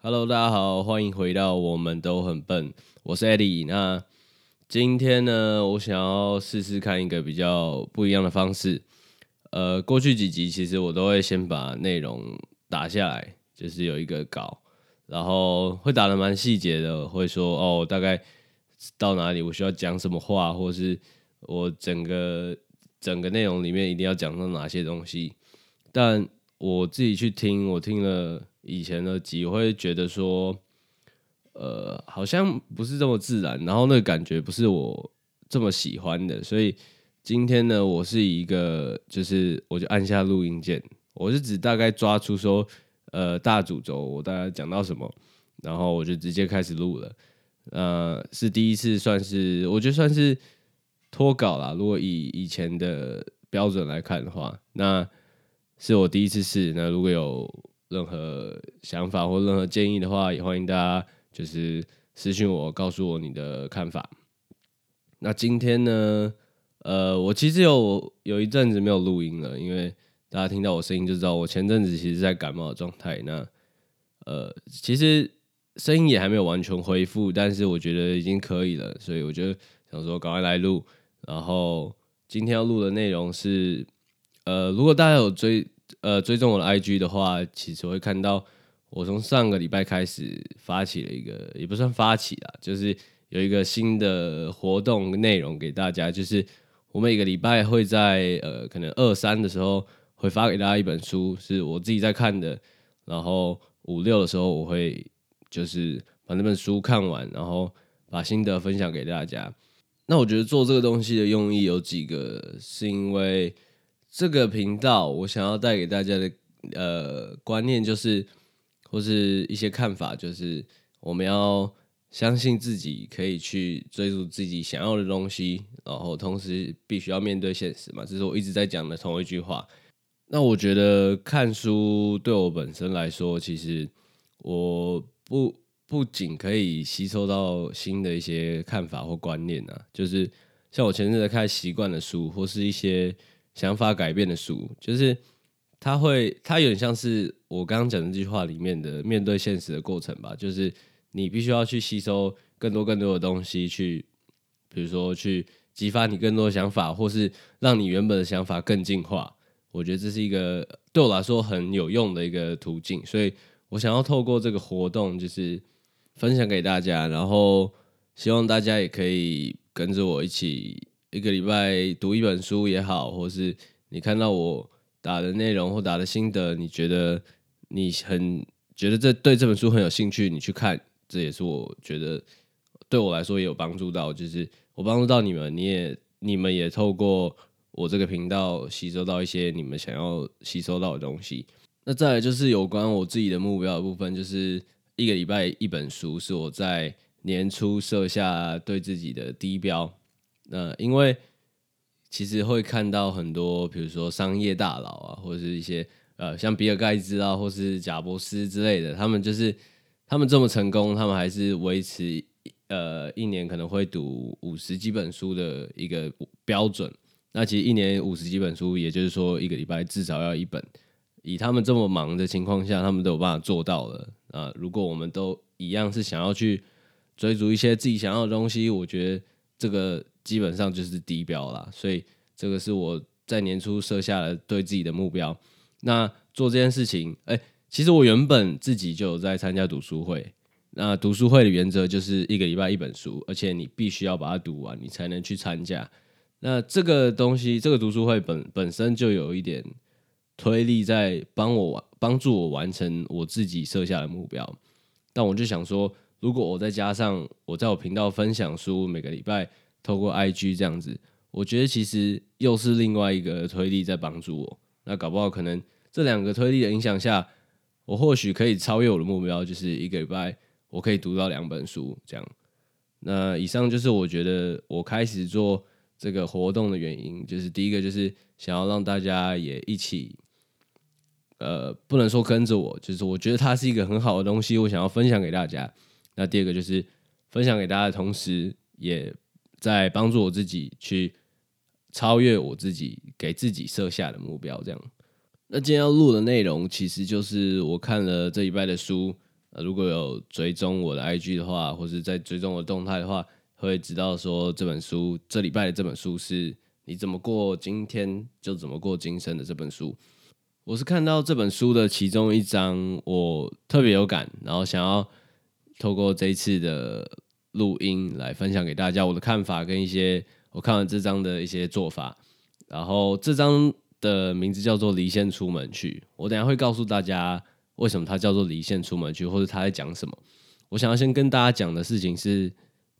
Hello，大家好，欢迎回到我们都很笨，我是 Eddie。那今天呢，我想要试试看一个比较不一样的方式。呃，过去几集其实我都会先把内容打下来，就是有一个稿，然后会打的蛮细节的，会说哦，大概到哪里我需要讲什么话，或是我整个整个内容里面一定要讲到哪些东西。但我自己去听，我听了。以前的集我会觉得说，呃，好像不是这么自然，然后那个感觉不是我这么喜欢的，所以今天呢，我是一个，就是我就按下录音键，我是只大概抓出说，呃，大主轴我大概讲到什么，然后我就直接开始录了，呃，是第一次算是，我觉得算是脱稿啦。如果以以前的标准来看的话，那是我第一次试。那如果有任何想法或任何建议的话，也欢迎大家就是私信我，告诉我你的看法。那今天呢，呃，我其实有有一阵子没有录音了，因为大家听到我声音就知道我前阵子其实在感冒的状态。那呃，其实声音也还没有完全恢复，但是我觉得已经可以了，所以我就想说赶快来录。然后今天要录的内容是，呃，如果大家有追。呃，追踪我的 IG 的话，其实会看到我从上个礼拜开始发起了一个，也不算发起啦，就是有一个新的活动内容给大家，就是我每个礼拜会在呃可能二三的时候会发给大家一本书，是我自己在看的，然后五六的时候我会就是把那本书看完，然后把心得分享给大家。那我觉得做这个东西的用意有几个，是因为。这个频道，我想要带给大家的呃观念就是，或是一些看法，就是我们要相信自己可以去追逐自己想要的东西，然后同时必须要面对现实嘛。这是我一直在讲的同一句话。那我觉得看书对我本身来说，其实我不不仅可以吸收到新的一些看法或观念啊，就是像我前阵子看习惯的书，或是一些。想法改变的书，就是它会，它有点像是我刚刚讲的这句话里面的面对现实的过程吧。就是你必须要去吸收更多更多的东西，去比如说去激发你更多的想法，或是让你原本的想法更进化。我觉得这是一个对我来说很有用的一个途径，所以我想要透过这个活动，就是分享给大家，然后希望大家也可以跟着我一起。一个礼拜读一本书也好，或是你看到我打的内容或打的心得，你觉得你很觉得这对这本书很有兴趣，你去看，这也是我觉得对我来说也有帮助到，就是我帮助到你们，你也你们也透过我这个频道吸收到一些你们想要吸收到的东西。那再来就是有关我自己的目标的部分，就是一个礼拜一本书，是我在年初设下对自己的低标。那因为其实会看到很多，比如说商业大佬啊，或者是一些呃，像比尔盖茨啊，或是贾伯斯之类的，他们就是他们这么成功，他们还是维持呃一年可能会读五十几本书的一个标准。那其实一年五十几本书，也就是说一个礼拜至少要一本。以他们这么忙的情况下，他们都有办法做到了啊！如果我们都一样是想要去追逐一些自己想要的东西，我觉得这个。基本上就是低标啦，所以这个是我在年初设下了对自己的目标。那做这件事情，哎，其实我原本自己就有在参加读书会。那读书会的原则就是一个礼拜一本书，而且你必须要把它读完，你才能去参加。那这个东西，这个读书会本本身就有一点推力在帮我帮助我完成我自己设下的目标。但我就想说，如果我再加上我在我频道分享书，每个礼拜。透过 IG 这样子，我觉得其实又是另外一个推力在帮助我。那搞不好可能这两个推力的影响下，我或许可以超越我的目标，就是一个礼拜我可以读到两本书这样。那以上就是我觉得我开始做这个活动的原因，就是第一个就是想要让大家也一起，呃，不能说跟着我，就是我觉得它是一个很好的东西，我想要分享给大家。那第二个就是分享给大家的同时，也在帮助我自己去超越我自己给自己设下的目标。这样，那今天要录的内容其实就是我看了这一拜的书。呃，如果有追踪我的 IG 的话，或是在追踪我动态的话，会知道说这本书这礼拜的这本书是你怎么过今天就怎么过今生的这本书。我是看到这本书的其中一章，我特别有感，然后想要透过这一次的录音来分享给大家我的看法跟一些我看完这章的一些做法。然后这章的名字叫做《离线出门去》，我等下会告诉大家。为什么它叫做离线出门去，或者他在讲什么？我想要先跟大家讲的事情是，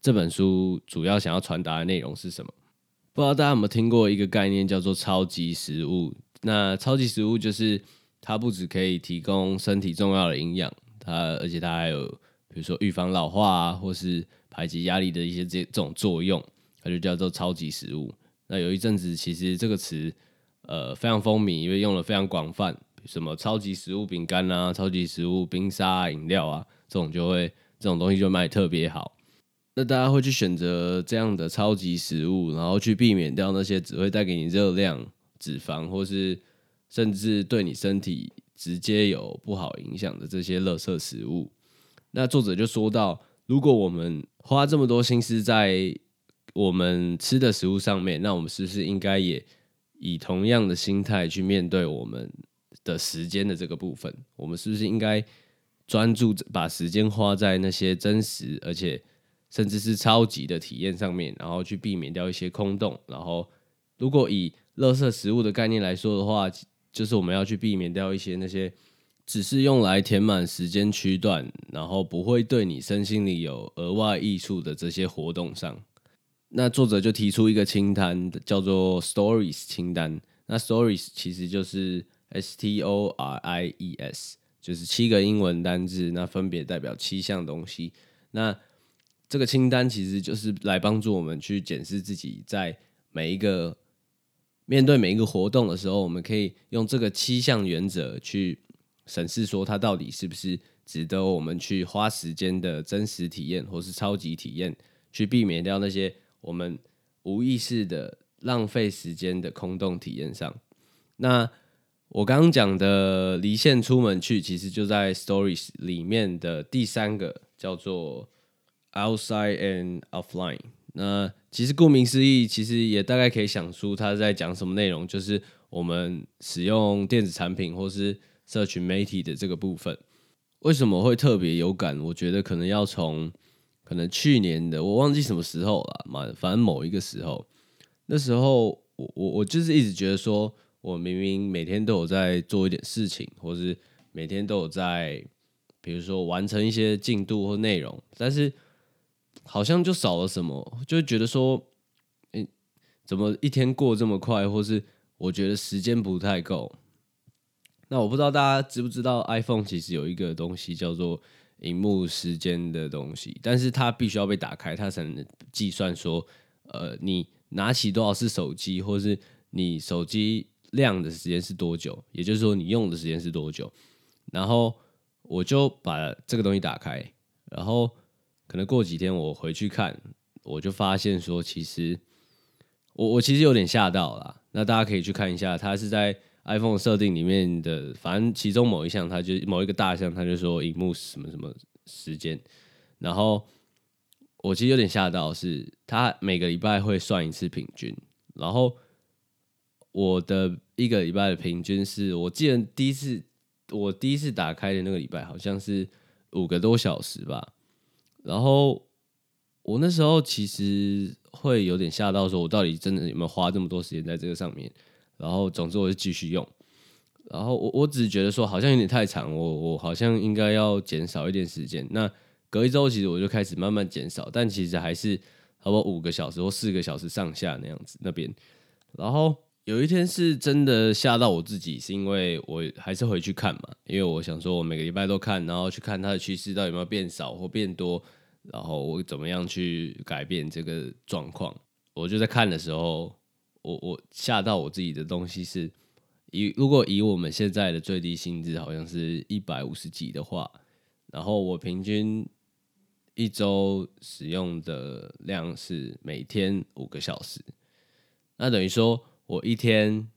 这本书主要想要传达的内容是什么？不知道大家有没有听过一个概念叫做超级食物？那超级食物就是它不只可以提供身体重要的营养，它而且它还有比如说预防老化啊，或是排解压力的一些这这种作用，它就叫做超级食物。那有一阵子其实这个词呃非常风靡，因为用的非常广泛。什么超级食物饼干啊，超级食物冰沙饮料啊，这种就会这种东西就卖特别好。那大家会去选择这样的超级食物，然后去避免掉那些只会带给你热量、脂肪，或是甚至对你身体直接有不好影响的这些垃圾食物。那作者就说到，如果我们花这么多心思在我们吃的食物上面，那我们是不是应该也以同样的心态去面对我们？的时间的这个部分，我们是不是应该专注把时间花在那些真实而且甚至是超级的体验上面，然后去避免掉一些空洞。然后，如果以垃圾食物的概念来说的话，就是我们要去避免掉一些那些只是用来填满时间区段，然后不会对你身心里有额外益处的这些活动上。那作者就提出一个清单，叫做 Stories 清单。那 Stories 其实就是 S T O R I E S 就是七个英文单字，那分别代表七项东西。那这个清单其实就是来帮助我们去检视自己在每一个面对每一个活动的时候，我们可以用这个七项原则去审视，说它到底是不是值得我们去花时间的真实体验，或是超级体验，去避免掉那些我们无意识的浪费时间的空洞体验上。那我刚刚讲的离线出门去，其实就在 Stories 里面的第三个叫做 Outside and Offline。那其实顾名思义，其实也大概可以想出他在讲什么内容，就是我们使用电子产品或是社群媒体的这个部分。为什么会特别有感？我觉得可能要从可能去年的我忘记什么时候了嘛，反正某一个时候，那时候我我我就是一直觉得说。我明明每天都有在做一点事情，或是每天都有在，比如说完成一些进度或内容，但是好像就少了什么，就觉得说，诶，怎么一天过这么快，或是我觉得时间不太够。那我不知道大家知不知道，iPhone 其实有一个东西叫做荧幕时间的东西，但是它必须要被打开，它才能计算说，呃，你拿起多少次手机，或是你手机。亮的时间是多久？也就是说，你用的时间是多久？然后我就把这个东西打开，然后可能过几天我回去看，我就发现说，其实我我其实有点吓到了。那大家可以去看一下，它是在 iPhone 设定里面的，反正其中某一项，它就某一个大项，它就说荧幕什么什么时间。然后我其实有点吓到，是它每个礼拜会算一次平均，然后。我的一个礼拜的平均是我记得第一次我第一次打开的那个礼拜好像是五个多小时吧，然后我那时候其实会有点吓到，说我到底真的有没有花这么多时间在这个上面？然后总之我就继续用，然后我我只是觉得说好像有点太长，我我好像应该要减少一点时间。那隔一周其实我就开始慢慢减少，但其实还是差不多五个小时或四个小时上下那样子那边，然后。有一天是真的吓到我自己，是因为我还是回去看嘛，因为我想说，我每个礼拜都看，然后去看它的趋势到底有没有变少或变多，然后我怎么样去改变这个状况。我就在看的时候，我我吓到我自己的东西是，以如果以我们现在的最低薪资好像是一百五十几的话，然后我平均一周使用的量是每天五个小时。那等于说我一天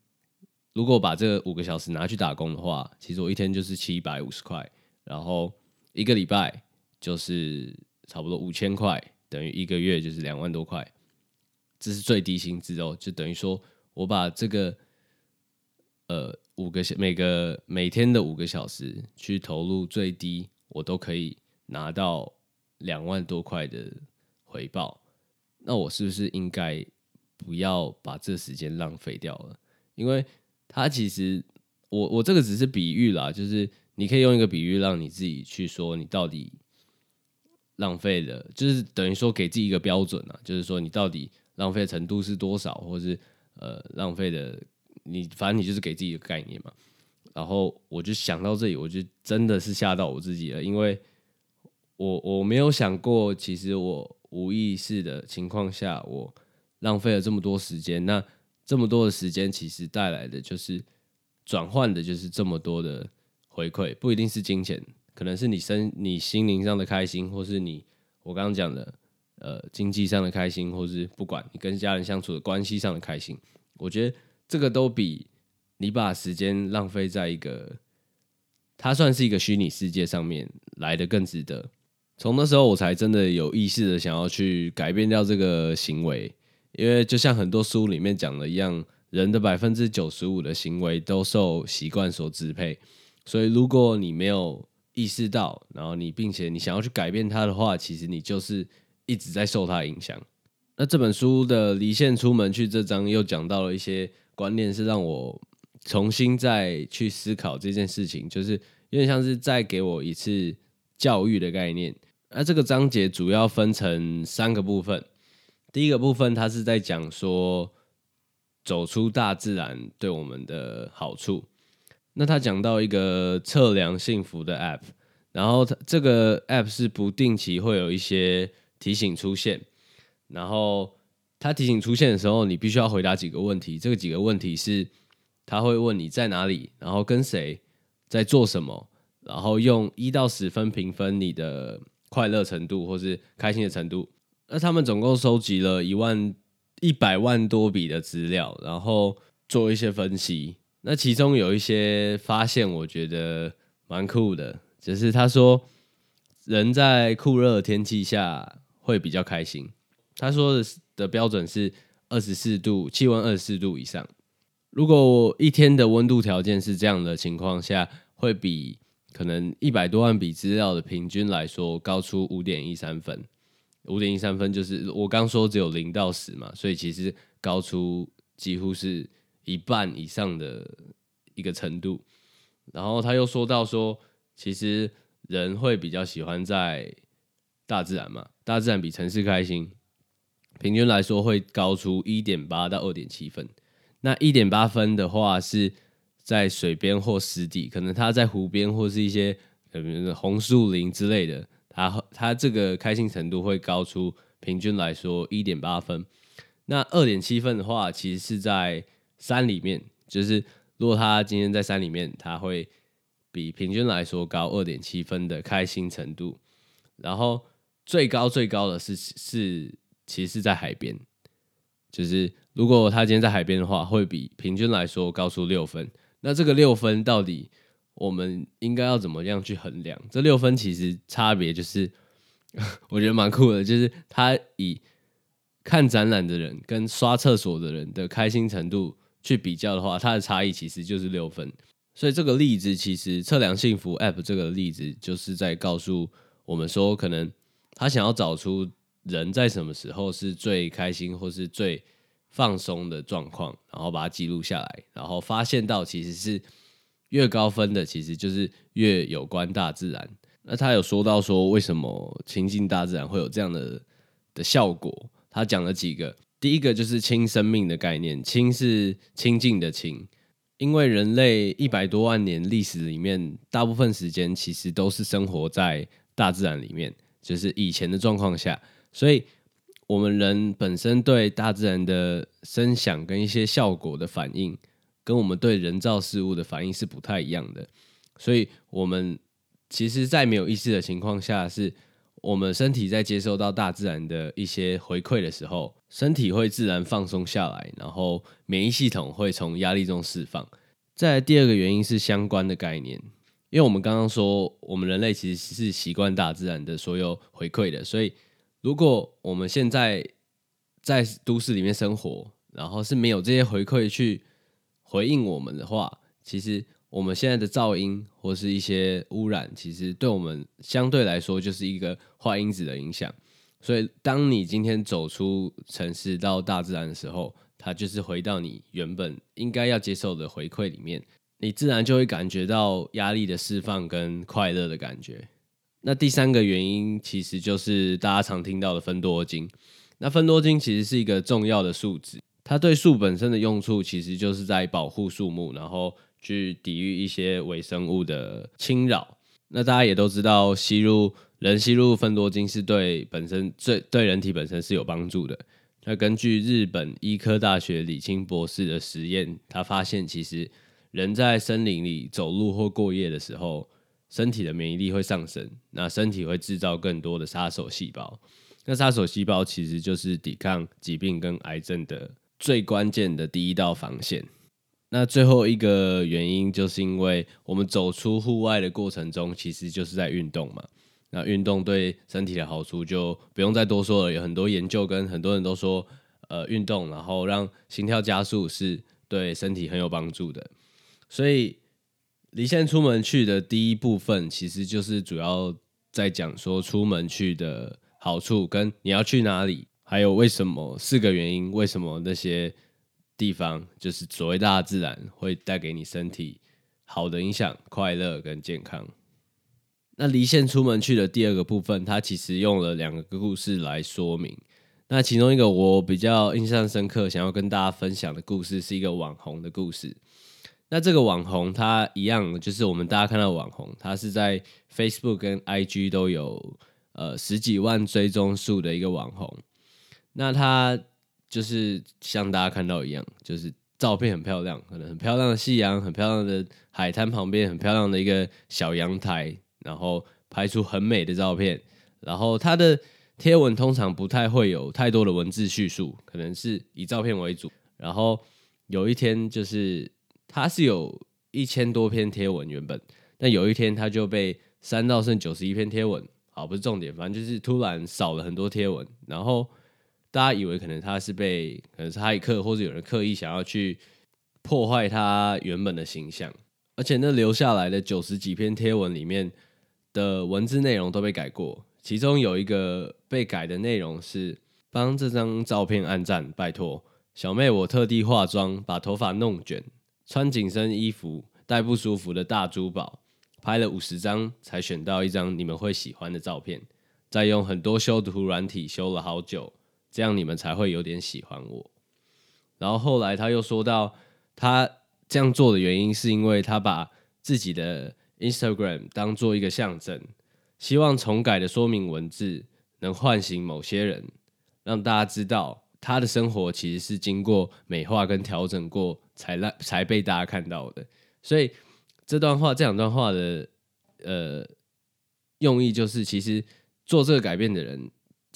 如果把这五个小时拿去打工的话，其实我一天就是七百五十块，然后一个礼拜就是差不多五千块，等于一个月就是两万多块。这是最低薪资哦，就等于说我把这个呃五个每个每天的五个小时去投入最低，我都可以拿到两万多块的回报。那我是不是应该不要把这时间浪费掉了？因为它其实我我这个只是比喻啦，就是你可以用一个比喻让你自己去说你到底浪费了，就是等于说给自己一个标准啊，就是说你到底。浪费程度是多少，或是呃浪费的，你反正你就是给自己一个概念嘛。然后我就想到这里，我就真的是吓到我自己了，因为我我没有想过，其实我无意识的情况下，我浪费了这么多时间。那这么多的时间，其实带来的就是转换的，就是这么多的回馈，不一定是金钱，可能是你身你心灵上的开心，或是你我刚刚讲的。呃，经济上的开心，或是不管你跟家人相处的关系上的开心，我觉得这个都比你把时间浪费在一个它算是一个虚拟世界上面来的更值得。从那时候，我才真的有意识的想要去改变掉这个行为，因为就像很多书里面讲的一样，人的百分之九十五的行为都受习惯所支配。所以，如果你没有意识到，然后你并且你想要去改变它的话，其实你就是。一直在受它影响。那这本书的离线出门去这章又讲到了一些观念，是让我重新再去思考这件事情，就是有点像是再给我一次教育的概念。那这个章节主要分成三个部分。第一个部分，他是在讲说走出大自然对我们的好处。那他讲到一个测量幸福的 App，然后它这个 App 是不定期会有一些。提醒出现，然后他提醒出现的时候，你必须要回答几个问题。这个几个问题是，他会问你在哪里，然后跟谁在做什么，然后用一到十分评分你的快乐程度或是开心的程度。那他们总共收集了一万一百万多笔的资料，然后做一些分析。那其中有一些发现，我觉得蛮酷的，就是他说人在酷热的天气下。会比较开心。他说的的标准是二十四度，气温二十四度以上。如果我一天的温度条件是这样的情况下，会比可能一百多万笔资料的平均来说高出五点一三分。五点一三分就是我刚说只有零到十嘛，所以其实高出几乎是一半以上的一个程度。然后他又说到说，其实人会比较喜欢在大自然嘛。大自然比城市开心，平均来说会高出一点八到二点七分。那一点八分的话是在水边或湿地，可能它在湖边或是一些呃红树林之类的，然后他这个开心程度会高出平均来说一点八分。那二点七分的话，其实是在山里面，就是如果他今天在山里面，他会比平均来说高二点七分的开心程度，然后。最高最高的是是，其实是在海边，就是如果他今天在海边的话，会比平均来说高出六分。那这个六分到底我们应该要怎么样去衡量？这六分其实差别就是，我觉得蛮酷的，就是他以看展览的人跟刷厕所的人的开心程度去比较的话，它的差异其实就是六分。所以这个例子其实测量幸福 App 这个例子就是在告诉我们说，可能。他想要找出人在什么时候是最开心或是最放松的状况，然后把它记录下来，然后发现到其实是越高分的，其实就是越有关大自然。那他有说到说为什么亲近大自然会有这样的的效果？他讲了几个，第一个就是亲生命的概念，亲是亲近的亲，因为人类一百多万年历史里面，大部分时间其实都是生活在大自然里面。就是以前的状况下，所以我们人本身对大自然的声响跟一些效果的反应，跟我们对人造事物的反应是不太一样的。所以，我们其实，在没有意识的情况下，是我们身体在接收到大自然的一些回馈的时候，身体会自然放松下来，然后免疫系统会从压力中释放。再第二个原因是相关的概念，因为我们刚刚说，我们人类其实是习惯大自然的所有回馈的，所以如果我们现在在都市里面生活，然后是没有这些回馈去回应我们的话，其实我们现在的噪音或是一些污染，其实对我们相对来说就是一个坏因子的影响。所以，当你今天走出城市到大自然的时候，它就是回到你原本应该要接受的回馈里面，你自然就会感觉到压力的释放跟快乐的感觉。那第三个原因其实就是大家常听到的分多精。那分多精其实是一个重要的数值，它对树本身的用处其实就是在保护树木，然后去抵御一些微生物的侵扰。那大家也都知道，吸入。人吸入分多精是对本身最对人体本身是有帮助的。那根据日本医科大学李清博士的实验，他发现其实人在森林里走路或过夜的时候，身体的免疫力会上升，那身体会制造更多的杀手细胞。那杀手细胞其实就是抵抗疾病跟癌症的最关键的第一道防线。那最后一个原因就是因为我们走出户外的过程中，其实就是在运动嘛。那运动对身体的好处就不用再多说了，有很多研究跟很多人都说，呃，运动然后让心跳加速是对身体很有帮助的。所以离线出门去的第一部分，其实就是主要在讲说出门去的好处，跟你要去哪里，还有为什么四个原因，为什么那些地方就是所谓大自然会带给你身体好的影响、快乐跟健康。那离线出门去的第二个部分，它其实用了两个故事来说明。那其中一个我比较印象深刻，想要跟大家分享的故事，是一个网红的故事。那这个网红他一样，就是我们大家看到网红，他是在 Facebook 跟 IG 都有呃十几万追踪数的一个网红。那他就是像大家看到一样，就是照片很漂亮，可能很漂亮的夕阳，很漂亮的海滩旁边，很漂亮的一个小阳台。然后拍出很美的照片，然后他的贴文通常不太会有太多的文字叙述，可能是以照片为主。然后有一天，就是他是有一千多篇贴文原本，但有一天他就被删到剩九十一篇贴文。好，不是重点，反正就是突然少了很多贴文。然后大家以为可能他是被可能是骇客或者有人刻意想要去破坏他原本的形象，而且那留下来的九十几篇贴文里面。的文字内容都被改过，其中有一个被改的内容是帮这张照片按赞，拜托小妹，我特地化妆，把头发弄卷，穿紧身衣服，戴不舒服的大珠宝，拍了五十张才选到一张你们会喜欢的照片，再用很多修图软体修了好久，这样你们才会有点喜欢我。然后后来他又说到，他这样做的原因是因为他把自己的。Instagram 当做一个象征，希望重改的说明文字能唤醒某些人，让大家知道他的生活其实是经过美化跟调整过才让才被大家看到的。所以这段话这两段话的呃用意就是，其实做这个改变的人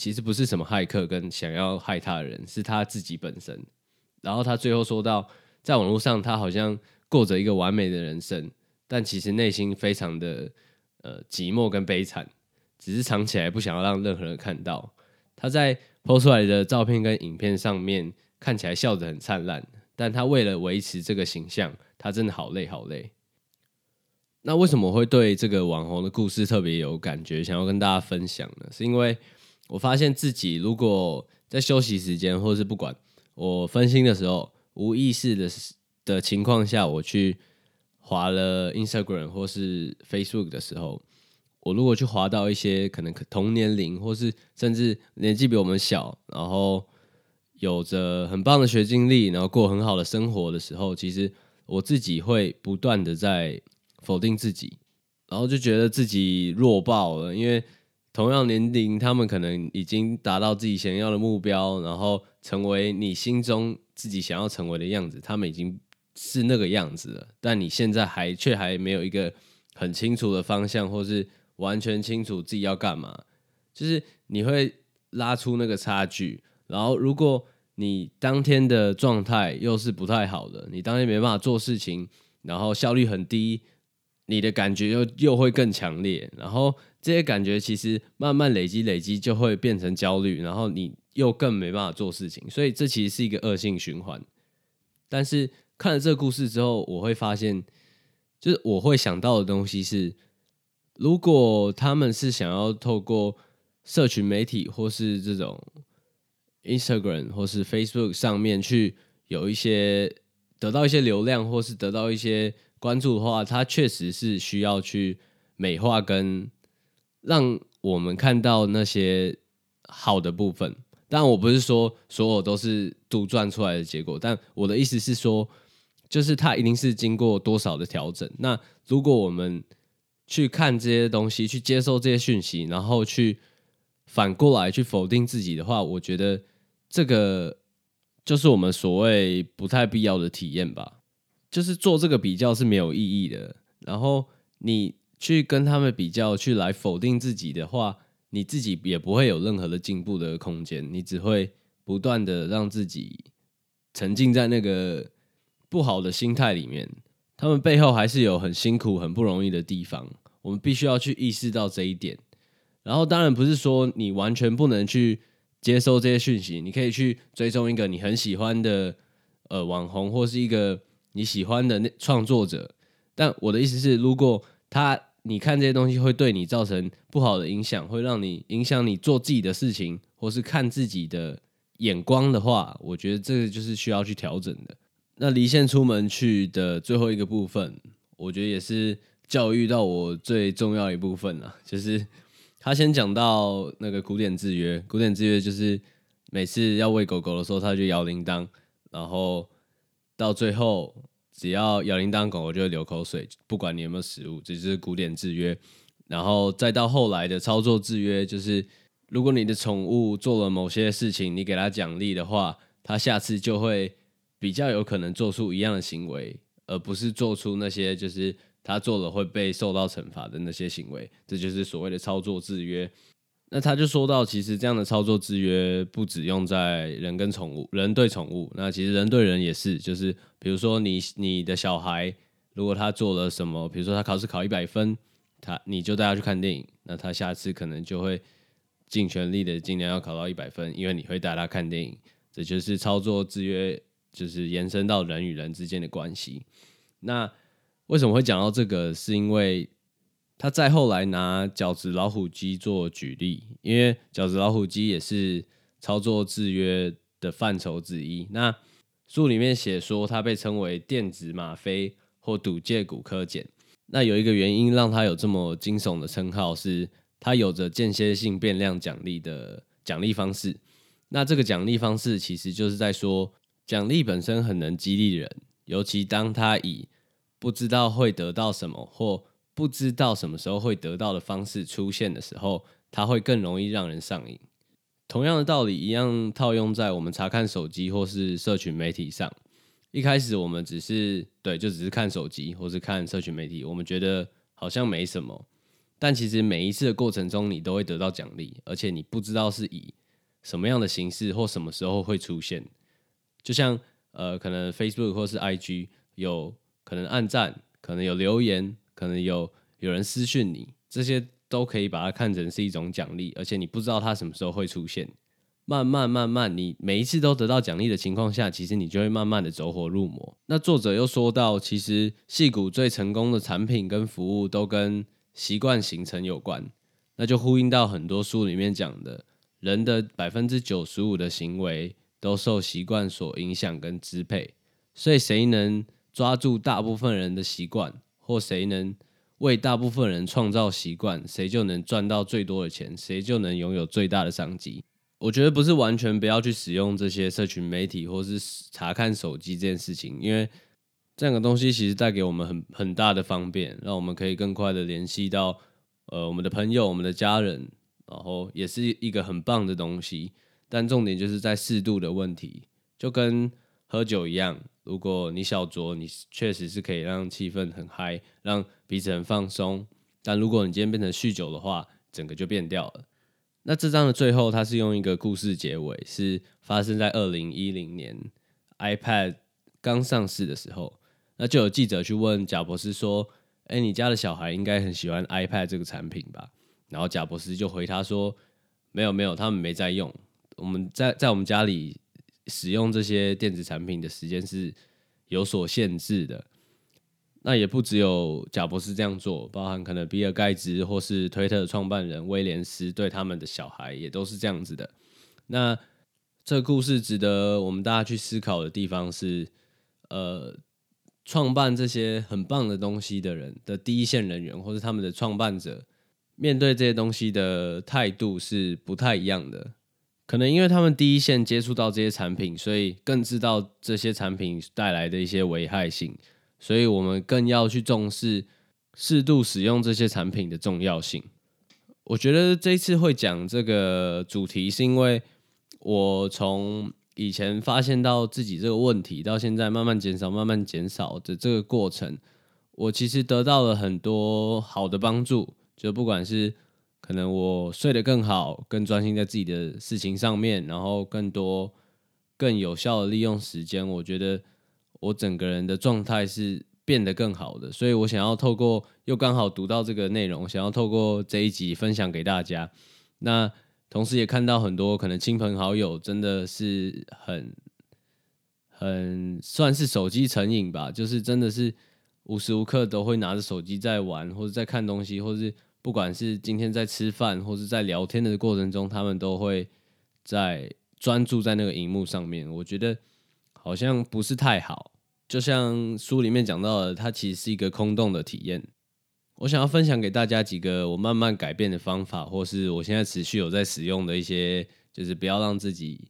其实不是什么骇客跟想要害他的人，是他自己本身。然后他最后说到，在网络上他好像过着一个完美的人生。但其实内心非常的呃寂寞跟悲惨，只是藏起来不想要让任何人看到。他在 PO 出来的照片跟影片上面看起来笑得很灿烂，但他为了维持这个形象，他真的好累好累。那为什么会对这个网红的故事特别有感觉，想要跟大家分享呢？是因为我发现自己如果在休息时间，或是不管我分心的时候，无意识的的情况下，我去。滑了 Instagram 或是 Facebook 的时候，我如果去滑到一些可能同年龄或是甚至年纪比我们小，然后有着很棒的学经历，然后过很好的生活的时候，其实我自己会不断的在否定自己，然后就觉得自己弱爆了，因为同样年龄，他们可能已经达到自己想要的目标，然后成为你心中自己想要成为的样子，他们已经。是那个样子了，但你现在还却还没有一个很清楚的方向，或是完全清楚自己要干嘛，就是你会拉出那个差距，然后如果你当天的状态又是不太好的，你当天没办法做事情，然后效率很低，你的感觉又又会更强烈，然后这些感觉其实慢慢累积累积就会变成焦虑，然后你又更没办法做事情，所以这其实是一个恶性循环。但是看了这个故事之后，我会发现，就是我会想到的东西是，如果他们是想要透过社群媒体或是这种。Instagram 或是 Facebook 上面去有一些得到一些流量，或是得到一些关注的话，它确实是需要去美化跟让我们看到那些好的部分。但我不是说所有都是杜撰出来的结果，但我的意思是说，就是它一定是经过多少的调整。那如果我们去看这些东西，去接受这些讯息，然后去反过来去否定自己的话，我觉得。这个就是我们所谓不太必要的体验吧，就是做这个比较是没有意义的。然后你去跟他们比较，去来否定自己的话，你自己也不会有任何的进步的空间，你只会不断的让自己沉浸在那个不好的心态里面。他们背后还是有很辛苦、很不容易的地方，我们必须要去意识到这一点。然后当然不是说你完全不能去。接收这些讯息，你可以去追踪一个你很喜欢的呃网红，或是一个你喜欢的那创作者。但我的意思是，如果他你看这些东西会对你造成不好的影响，会让你影响你做自己的事情，或是看自己的眼光的话，我觉得这个就是需要去调整的。那离线出门去的最后一个部分，我觉得也是教育到我最重要一部分了，就是。他先讲到那个古典制约，古典制约就是每次要喂狗狗的时候，他就摇铃铛，然后到最后只要摇铃铛，狗狗就会流口水，不管你有没有食物，这就是古典制约。然后再到后来的操作制约，就是如果你的宠物做了某些事情，你给它奖励的话，它下次就会比较有可能做出一样的行为，而不是做出那些就是。他做了会被受到惩罚的那些行为，这就是所谓的操作制约。那他就说到，其实这样的操作制约不只用在人跟宠物，人对宠物，那其实人对人也是。就是比如说你你的小孩，如果他做了什么，比如说他考试考一百分，他你就带他去看电影，那他下次可能就会尽全力的尽量要考到一百分，因为你会带他看电影。这就是操作制约，就是延伸到人与人之间的关系。那为什么会讲到这个？是因为他再后来拿饺子老虎机做举例，因为饺子老虎机也是操作制约的范畴之一。那书里面写说，它被称为电子吗啡或赌界骨科碱。那有一个原因让它有这么惊悚的称号，是它有着间歇性变量奖励的奖励方式。那这个奖励方式其实就是在说，奖励本身很能激励人，尤其当它以不知道会得到什么，或不知道什么时候会得到的方式出现的时候，它会更容易让人上瘾。同样的道理，一样套用在我们查看手机或是社群媒体上。一开始我们只是对，就只是看手机或是看社群媒体，我们觉得好像没什么。但其实每一次的过程中，你都会得到奖励，而且你不知道是以什么样的形式或什么时候会出现。就像呃，可能 Facebook 或是 IG 有。可能按赞，可能有留言，可能有有人私讯你，这些都可以把它看成是一种奖励，而且你不知道它什么时候会出现。慢慢慢慢，你每一次都得到奖励的情况下，其实你就会慢慢的走火入魔。那作者又说到，其实戏骨最成功的产品跟服务都跟习惯形成有关，那就呼应到很多书里面讲的，人的百分之九十五的行为都受习惯所影响跟支配，所以谁能？抓住大部分人的习惯，或谁能为大部分人创造习惯，谁就能赚到最多的钱，谁就能拥有最大的商机。我觉得不是完全不要去使用这些社群媒体，或是查看手机这件事情，因为这样的东西其实带给我们很很大的方便，让我们可以更快的联系到呃我们的朋友、我们的家人，然后也是一个很棒的东西。但重点就是在适度的问题，就跟喝酒一样。如果你小酌，你确实是可以让气氛很嗨，让彼此很放松。但如果你今天变成酗酒的话，整个就变掉了。那这张的最后，它是用一个故事结尾，是发生在二零一零年 iPad 刚上市的时候。那就有记者去问贾博士说：“哎，你家的小孩应该很喜欢 iPad 这个产品吧？”然后贾博士就回他说：“没有，没有，他们没在用。我们在在我们家里使用这些电子产品的时间是有所限制的。那也不只有贾博士这样做，包含可能比尔盖茨或是推特创办人威廉斯对他们的小孩也都是这样子的。那这故事值得我们大家去思考的地方是，呃。”创办这些很棒的东西的人的第一线人员，或是他们的创办者，面对这些东西的态度是不太一样的。可能因为他们第一线接触到这些产品，所以更知道这些产品带来的一些危害性，所以我们更要去重视适度使用这些产品的重要性。我觉得这一次会讲这个主题，是因为我从。以前发现到自己这个问题，到现在慢慢减少、慢慢减少的这个过程，我其实得到了很多好的帮助。就不管是可能我睡得更好，更专心在自己的事情上面，然后更多、更有效的利用时间，我觉得我整个人的状态是变得更好的。所以我想要透过又刚好读到这个内容，想要透过这一集分享给大家。那。同时也看到很多可能亲朋好友真的是很很算是手机成瘾吧，就是真的是无时无刻都会拿着手机在玩，或者在看东西，或者是不管是今天在吃饭，或是在聊天的过程中，他们都会在专注在那个荧幕上面。我觉得好像不是太好，就像书里面讲到的，它其实是一个空洞的体验。我想要分享给大家几个我慢慢改变的方法，或是我现在持续有在使用的一些，就是不要让自己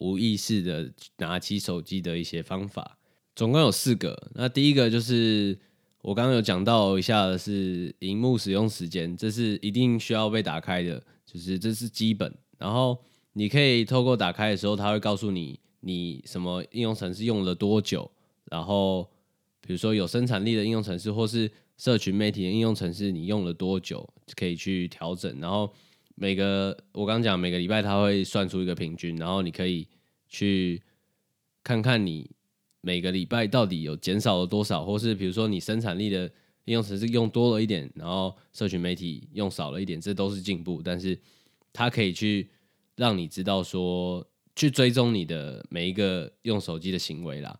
无意识的拿起手机的一些方法。总共有四个。那第一个就是我刚刚有讲到一下的是荧幕使用时间，这是一定需要被打开的，就是这是基本。然后你可以透过打开的时候，它会告诉你你什么应用程式用了多久，然后比如说有生产力的应用程式，或是社群媒体的应用程式，你用了多久可以去调整？然后每个我刚讲每个礼拜它会算出一个平均，然后你可以去看看你每个礼拜到底有减少了多少，或是比如说你生产力的应用程式用多了一点，然后社群媒体用少了一点，这都是进步。但是它可以去让你知道说，去追踪你的每一个用手机的行为啦。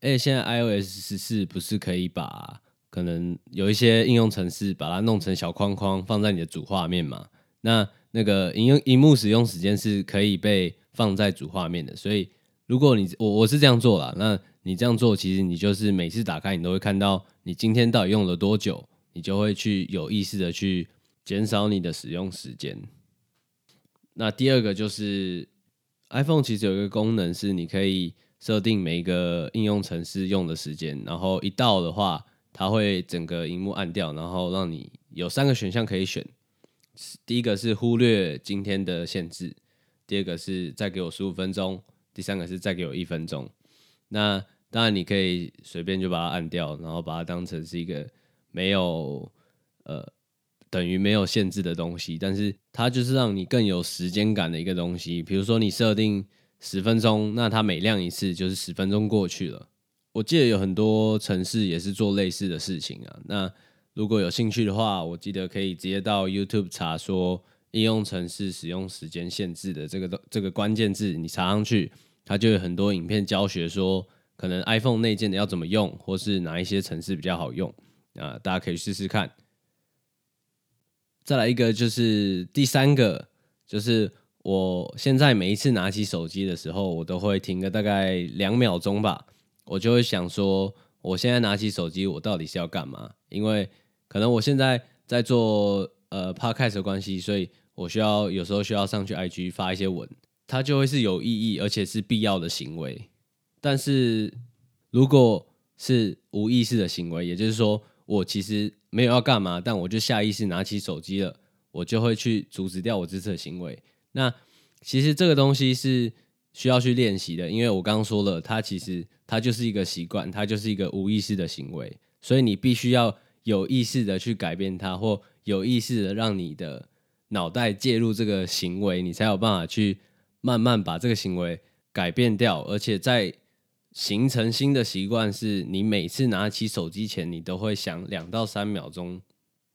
而且现在 iOS 十四不是可以把可能有一些应用程式把它弄成小框框放在你的主画面嘛？那那个荧用荧幕使用时间是可以被放在主画面的，所以如果你我我是这样做了，那你这样做其实你就是每次打开你都会看到你今天到底用了多久，你就会去有意识的去减少你的使用时间。那第二个就是 iPhone 其实有一个功能是你可以设定每一个应用程式用的时间，然后一到的话。它会整个荧幕暗掉，然后让你有三个选项可以选。第一个是忽略今天的限制，第二个是再给我十五分钟，第三个是再给我一分钟。那当然你可以随便就把它按掉，然后把它当成是一个没有呃等于没有限制的东西，但是它就是让你更有时间感的一个东西。比如说你设定十分钟，那它每亮一次就是十分钟过去了。我记得有很多城市也是做类似的事情啊。那如果有兴趣的话，我记得可以直接到 YouTube 查说应用程式使用时间限制的这个这个关键字，你查上去，它就有很多影片教学说，可能 iPhone 内建的要怎么用，或是哪一些城市比较好用啊，大家可以试试看。再来一个就是第三个，就是我现在每一次拿起手机的时候，我都会停个大概两秒钟吧。我就会想说，我现在拿起手机，我到底是要干嘛？因为可能我现在在做呃 podcast 的关系，所以我需要有时候需要上去 IG 发一些文，它就会是有意义而且是必要的行为。但是如果是无意识的行为，也就是说我其实没有要干嘛，但我就下意识拿起手机了，我就会去阻止掉我这次的行为。那其实这个东西是。需要去练习的，因为我刚刚说了，它其实它就是一个习惯，它就是一个无意识的行为，所以你必须要有意识的去改变它，或有意识的让你的脑袋介入这个行为，你才有办法去慢慢把这个行为改变掉，而且在形成新的习惯，是你每次拿起手机前，你都会想两到三秒钟。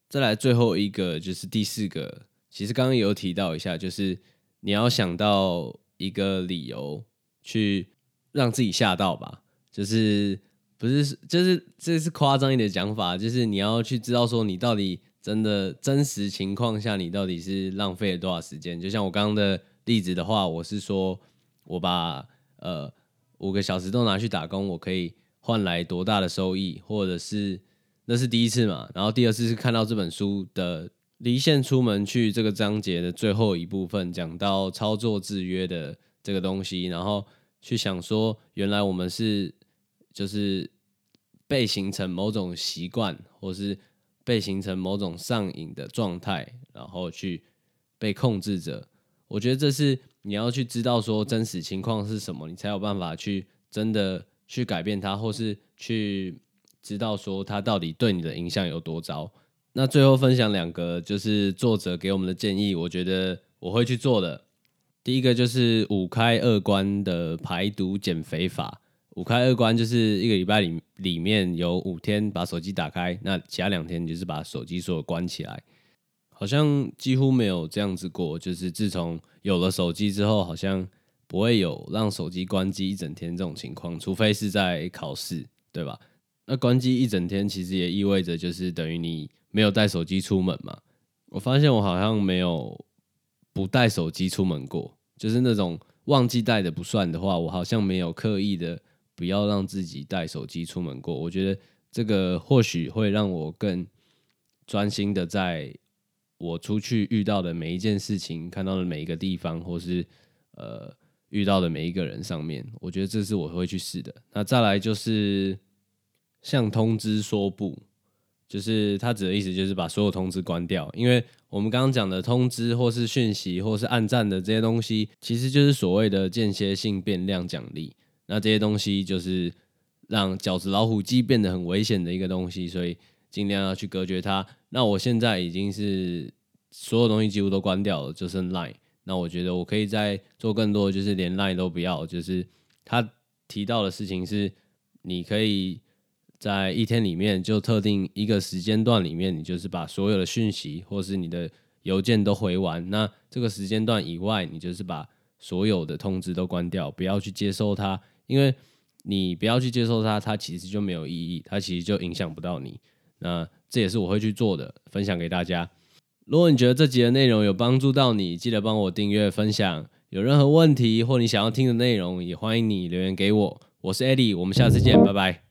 再来最后一个就是第四个，其实刚刚有提到一下，就是你要想到一个理由去让自己吓到吧，就是不是就是这是夸张一点讲法，就是你要去知道说你到底真的真实情况下你到底是浪费了多少时间。就像我刚刚的例子的话，我是说我把呃五个小时都拿去打工，我可以换来多大的收益，或者是。那是第一次嘛，然后第二次是看到这本书的离线出门去这个章节的最后一部分，讲到操作制约的这个东西，然后去想说，原来我们是就是被形成某种习惯，或是被形成某种上瘾的状态，然后去被控制着。我觉得这是你要去知道说真实情况是什么，你才有办法去真的去改变它，或是去。知道说它到底对你的影响有多糟。那最后分享两个，就是作者给我们的建议，我觉得我会去做的。第一个就是五开二关的排毒减肥法。五开二关就是一个礼拜里里面有五天把手机打开，那其他两天就是把手机所有关起来。好像几乎没有这样子过，就是自从有了手机之后，好像不会有让手机关机一整天这种情况，除非是在考试，对吧？那关机一整天，其实也意味着就是等于你没有带手机出门嘛。我发现我好像没有不带手机出门过，就是那种忘记带的不算的话，我好像没有刻意的不要让自己带手机出门过。我觉得这个或许会让我更专心的在我出去遇到的每一件事情、看到的每一个地方，或是呃遇到的每一个人上面。我觉得这是我会去试的。那再来就是。向通知说不，就是他指的意思，就是把所有通知关掉。因为我们刚刚讲的通知或是讯息或是暗赞的这些东西，其实就是所谓的间歇性变量奖励。那这些东西就是让饺子老虎机变得很危险的一个东西，所以尽量要去隔绝它。那我现在已经是所有东西几乎都关掉了，就剩 Line。那我觉得我可以再做更多，就是连 Line 都不要。就是他提到的事情是，你可以。在一天里面，就特定一个时间段里面，你就是把所有的讯息或是你的邮件都回完。那这个时间段以外，你就是把所有的通知都关掉，不要去接收它。因为你不要去接受它，它其实就没有意义，它其实就影响不到你。那这也是我会去做的，分享给大家。如果你觉得这集的内容有帮助到你，记得帮我订阅、分享。有任何问题或你想要听的内容，也欢迎你留言给我。我是 Eddie，我们下次见，拜拜。